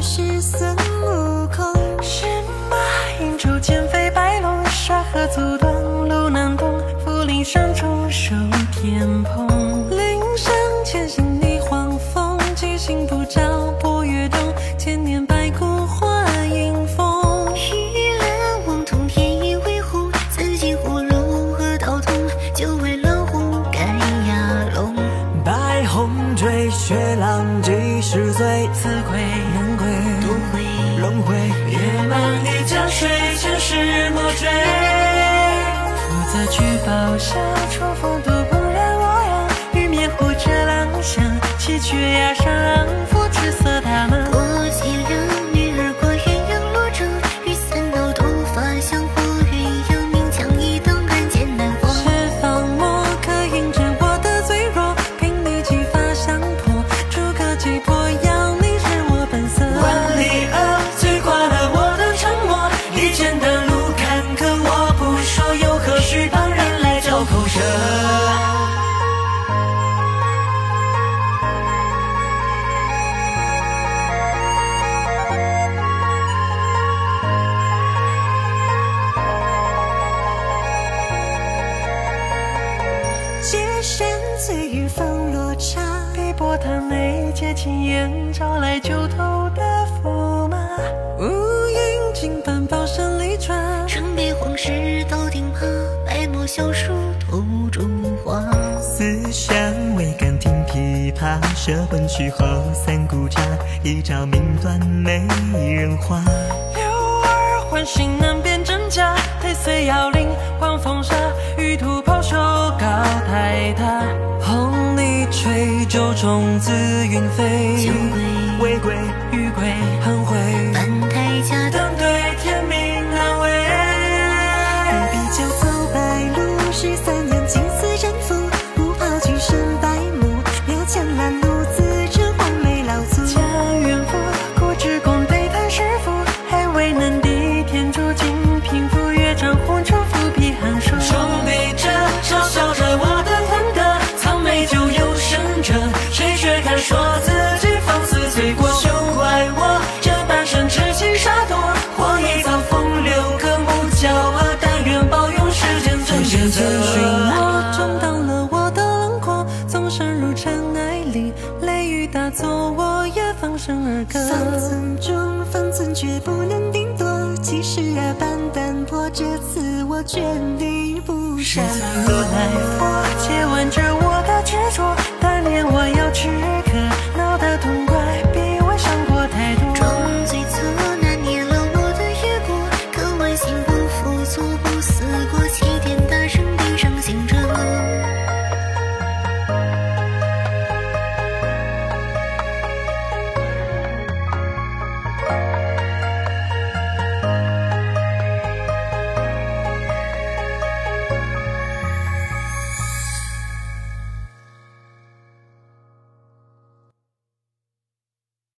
是孙悟空。是马银珠千飞白龙，沙河阻断路难通。福陵山中守天蓬，林山千行逆黄风，七星不照破月洞，千年白骨化阴风。玉兰望通天一回壶，紫金葫芦何道痛，九尾老虎赶牙龙。白虹坠雪浪几十岁，此魁。夜满一江水前世莫追。福泽聚宝象春风渡不染洛阳玉面狐折狼香七绝崖上浮伏赤色大蟒街山醉雨风落茶，碧波潭内借青烟，招来九头的驸马。乌云尽帆宝山里转，城边黄石到钉耙，白墨小书吐中花。思乡未敢听琵琶，舍本曲后三顾茶，一朝命断美人花。柳儿唤醒难辨真假，太岁摇铃换风沙，玉兔吹酒中紫云飞，酒鬼未归玉桂寒回，作，我也放声而歌。方寸中，方寸却不能定夺。其实啊，般淡泊，这次我决定不是闪。曾如来佛，借问着我的执着，但念我。